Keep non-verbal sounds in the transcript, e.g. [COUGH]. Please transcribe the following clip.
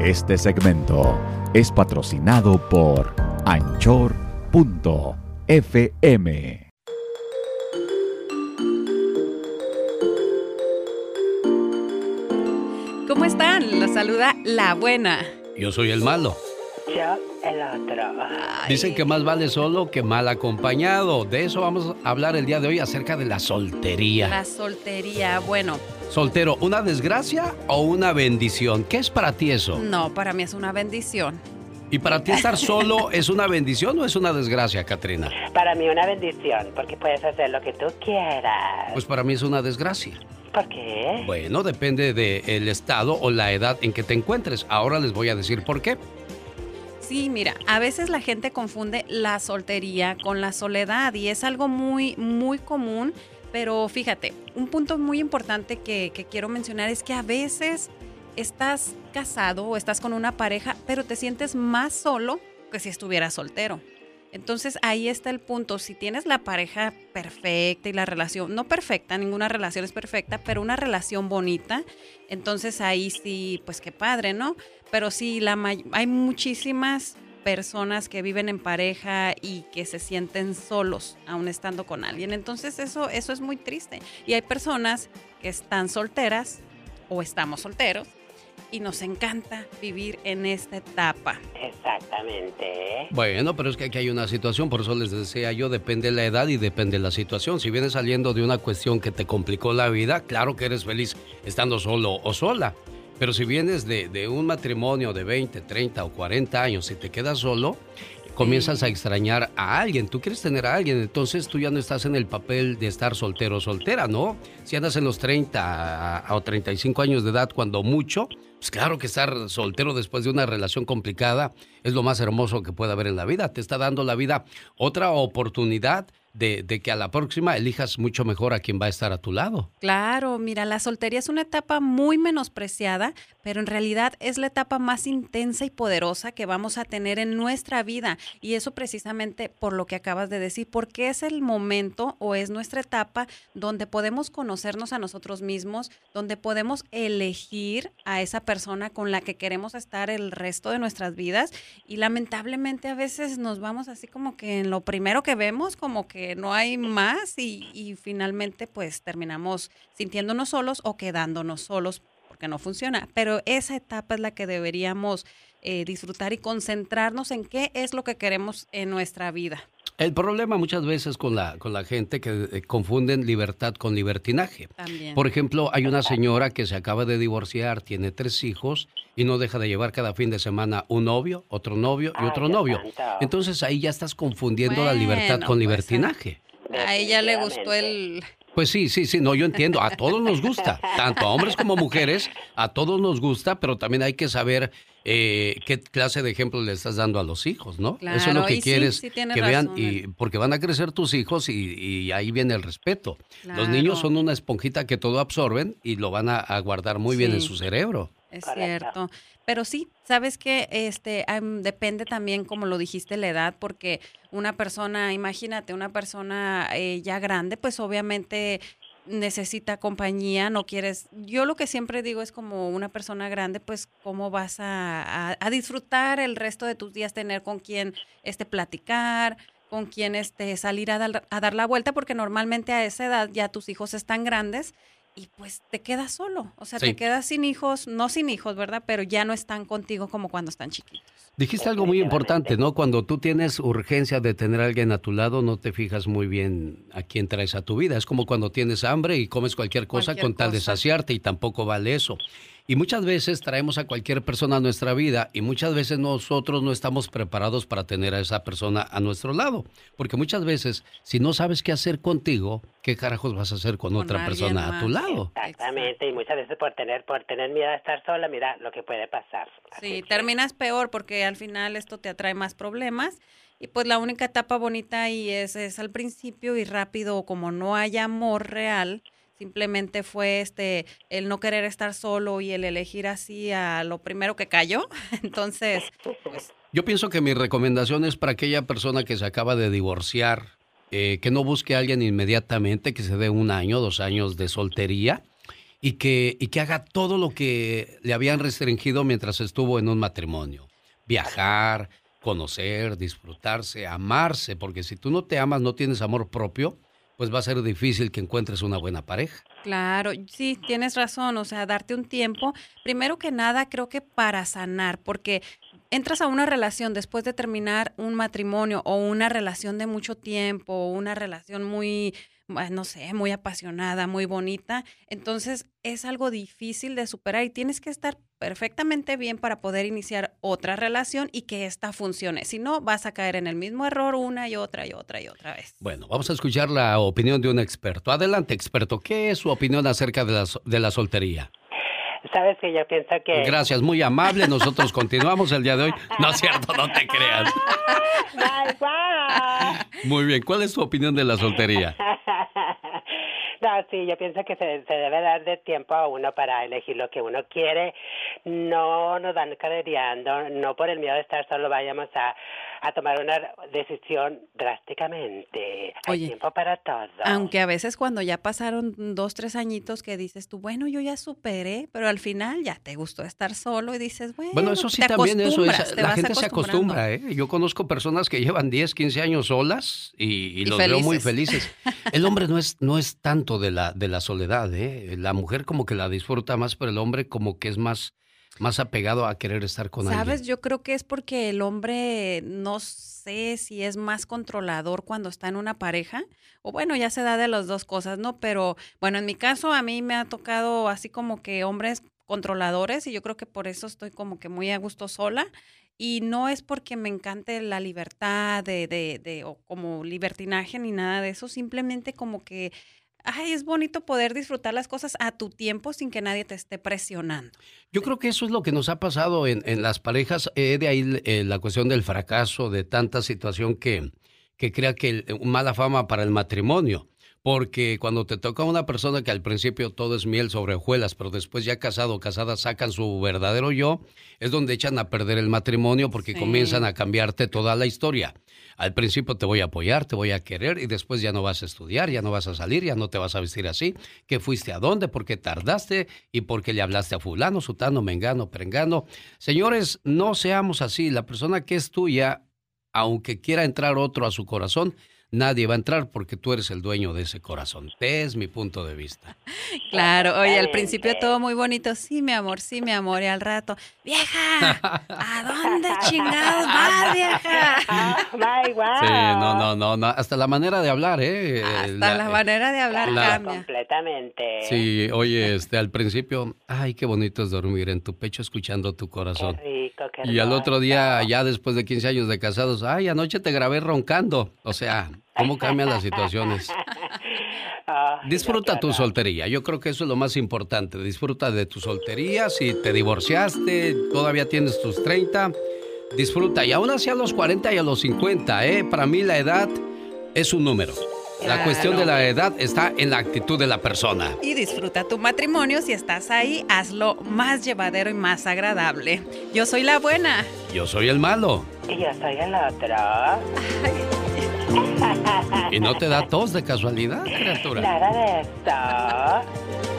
Este segmento es patrocinado por anchor.fm. ¿Cómo están? Los saluda la buena. Yo soy el malo. Yo el otro. Dicen que más vale solo que mal acompañado. De eso vamos a hablar el día de hoy acerca de la soltería. La soltería, bueno. Soltero, ¿una desgracia o una bendición? ¿Qué es para ti eso? No, para mí es una bendición. ¿Y para ti estar [LAUGHS] solo es una bendición o es una desgracia, Katrina? Para mí una bendición, porque puedes hacer lo que tú quieras. Pues para mí es una desgracia. ¿Por qué? Bueno, depende del estado o la edad en que te encuentres. Ahora les voy a decir por qué. Sí, mira, a veces la gente confunde la soltería con la soledad y es algo muy, muy común. Pero fíjate, un punto muy importante que, quiero mencionar es que a veces estás casado o estás con una pareja, pero te sientes más solo que si estuvieras soltero. Entonces ahí está el punto. Si tienes la pareja perfecta y la relación, no perfecta, ninguna relación es perfecta, pero una relación bonita, entonces ahí sí, pues qué padre, ¿no? Pero sí, la hay muchísimas personas que viven en pareja y que se sienten solos aún estando con alguien. Entonces eso, eso es muy triste. Y hay personas que están solteras o estamos solteros y nos encanta vivir en esta etapa. Exactamente. Bueno, pero es que aquí hay una situación, por eso les decía yo, depende de la edad y depende de la situación. Si vienes saliendo de una cuestión que te complicó la vida, claro que eres feliz estando solo o sola. Pero si vienes de, de un matrimonio de 20, 30 o 40 años y te quedas solo, comienzas a extrañar a alguien, tú quieres tener a alguien, entonces tú ya no estás en el papel de estar soltero o soltera, ¿no? Si andas en los 30 o 35 años de edad, cuando mucho, pues claro que estar soltero después de una relación complicada es lo más hermoso que puede haber en la vida. Te está dando la vida otra oportunidad de, que a la próxima elijas mucho mejor a quien va a estar a tu lado. Claro, mira, la soltería es una etapa muy menospreciada, pero en realidad es la etapa más intensa y poderosa que vamos a tener en nuestra vida. Y eso precisamente por lo que acabas de decir, porque es el momento o es nuestra etapa donde podemos conocernos a nosotros mismos, donde podemos elegir a esa persona con la que queremos estar el resto de nuestras vidas. Y lamentablemente a veces nos vamos así como que en lo primero que vemos, como que no hay más y, finalmente pues terminamos sintiéndonos solos o quedándonos solos porque no funciona. Pero esa etapa es la que deberíamos eh, disfrutar y concentrarnos en qué es lo que queremos en nuestra vida. El problema muchas veces con la, con la gente que eh, confunden libertad con libertinaje. Por ejemplo, hay una señora que se acaba de divorciar, tiene tres hijos y no deja de llevar cada fin de semana un novio, otro novio y otro novio. Entonces ahí ya estás confundiendo la libertad con pues, libertinaje. a ella le gustó el, pues sí, sí, sí, no, yo entiendo, a todos nos gusta, tanto a hombres como a mujeres, a todos nos gusta, pero también hay que saber eh, qué clase de ejemplo le estás dando a los hijos, ¿no? Eso es lo que quieres que vean, y porque van a crecer tus hijos y, ahí viene el respeto. Los niños son una esponjita que todo absorben y lo van a, guardar muy bien en su cerebro. Es cierto. Pero sí, sabes que este depende también, como lo dijiste, la edad, porque una persona, imagínate, una persona eh, ya grande, pues obviamente necesita compañía, no quieres. Yo lo que siempre digo es como una persona grande, pues cómo vas a, disfrutar el resto de tus días, tener con quien este platicar, con quien este salir a dar, a dar la vuelta, porque normalmente a esa edad ya tus hijos están grandes y pues te quedas solo, o sea, te quedas sin hijos, no sin hijos, ¿verdad? Pero ya no están contigo como cuando están chiquitos. Dijiste algo muy importante, ¿no? Cuando tú tienes urgencia de tener a alguien a tu lado, no te fijas muy bien a quién traes a tu vida. Es como cuando tienes hambre y comes cualquier cosa con tal de saciarte y tampoco vale eso. Y muchas veces traemos a cualquier persona a nuestra vida y muchas veces nosotros no estamos preparados para tener a esa persona a nuestro lado. Porque muchas veces, si no sabes qué hacer contigo, ¿qué carajos vas a hacer con, otra persona a tu lado? Exactamente, y muchas veces por tener, por tener miedo a estar sola, mira lo que puede pasar. Sí, terminas peor porque al final esto te atrae más problemas. Y pues la única etapa bonita ahí es, es al principio y rápido, como no hay amor real, simplemente fue este el no querer estar solo y el elegir así a lo primero que cayó. [LAUGHS] Entonces, pues... Yo pienso que mi recomendación es para aquella persona que se acaba de divorciar, eh, que no busque a alguien inmediatamente, que se dé un año, dos años de soltería y que, y que haga todo lo que le habían restringido mientras estuvo en un matrimonio. Viajar, conocer, disfrutarse, amarse, porque si tú no te amas, no tienes amor propio, pues va a ser difícil que encuentres una buena pareja. Claro, sí, tienes razón, o sea, darte un tiempo, primero que nada, creo que para sanar, porque entras a una relación después de terminar un matrimonio o una relación de mucho tiempo, una relación muy no sé, muy apasionada, muy bonita. Entonces es algo difícil de superar y tienes que estar perfectamente bien para poder iniciar otra relación y que esta funcione. Si no, vas a caer en el mismo error una y otra y otra y otra vez. Bueno, vamos a escuchar la opinión de un experto. Adelante, experto. ¿Qué es su opinión acerca de la, de la soltería? Sabes que yo pienso que... Gracias, muy amable. Nosotros [LAUGHS] continuamos el día de hoy. No es cierto, no te creas. Muy bien, ¿cuál es tu opinión de la soltería? [LAUGHS] No, sí, yo pienso que se, se, debe dar de tiempo a uno para elegir lo que uno quiere. No nos dan cadereando, no por el miedo de estar solo vayamos a a tomar una decisión drásticamente. Hay tiempo para todo. Aunque a veces cuando ya pasaron dos, tres añitos que dices tú, bueno, yo ya superé, pero al final ya te gustó estar solo y dices, bueno, bueno eso sí también eso es, la gente se acostumbra, ¿eh? Yo conozco personas que llevan 10, 15 años solas y, los veo muy felices. El hombre no es, no es tanto de la, de la soledad, ¿eh? La mujer como que la disfruta más, pero el hombre como que es más más apegado a querer estar con alguien. Sabes, yo creo que es porque el hombre no sé si es más controlador cuando está en una pareja, o bueno, ya se da de las dos cosas, ¿no? Pero bueno, en mi caso a mí me ha tocado así como que hombres controladores y yo creo que por eso estoy como que muy a gusto sola y no es porque me encante la libertad de, de, de o como libertinaje ni nada de eso, simplemente como que ay, es bonito poder disfrutar las cosas a tu tiempo sin que nadie te esté presionando. Yo creo que eso es lo que nos ha pasado en, las parejas, eh, de ahí eh, la cuestión del fracaso, de tanta situación que, que crea que mala fama para el matrimonio. Porque cuando te toca una persona que al principio todo es miel sobre hojuelas, pero después ya casado o casada sacan su verdadero yo, es donde echan a perder el matrimonio porque comienzan a cambiarte toda la historia. Al principio te voy a apoyar, te voy a querer y después ya no vas a estudiar, ya no vas a salir, ya no te vas a vestir así. ¿Qué fuiste a dónde? ¿Por qué tardaste? ¿Y por qué le hablaste a fulano, sutano, mengano, perengano? Señores, no seamos así. La persona que es tuya, aunque quiera entrar otro a su corazón, nadie va a entrar porque tú eres el dueño de ese corazón. Es mi punto de vista. [LAUGHS] Claro, oye, al principio todo muy bonito, sí, mi amor, sí, mi amor, y al rato, vieja, ¿a dónde chingados vas, vieja? [LAUGHS] Sí, no, no, no, no, hasta la manera de hablar, ¿eh? Hasta la, manera de hablar cambia. Completamente. Sí, oye, este, al principio, ay, qué bonito es dormir en tu pecho escuchando tu corazón. Qué rico, qué y al otro día, ya después de 15 años de casados, ay, anoche te grabé roncando. O sea, ¿Cómo cambian las situaciones? [LAUGHS] Disfruta tu soltería. Yo creo que eso es lo más importante. Disfruta de tu soltería. Si te divorciaste, todavía tienes tus 30, disfruta. Y aún así a los 40 y a los 50, ¿eh? Para mí la edad es un número. La cuestión de la edad está en la actitud de la persona. Y disfruta tu matrimonio. Si estás ahí, hazlo más llevadero y más agradable. Yo soy la buena. Yo soy el malo. Y yo soy el otro. [LAUGHS] ¿Y no te da tos de casualidad, criatura? Nada de esto.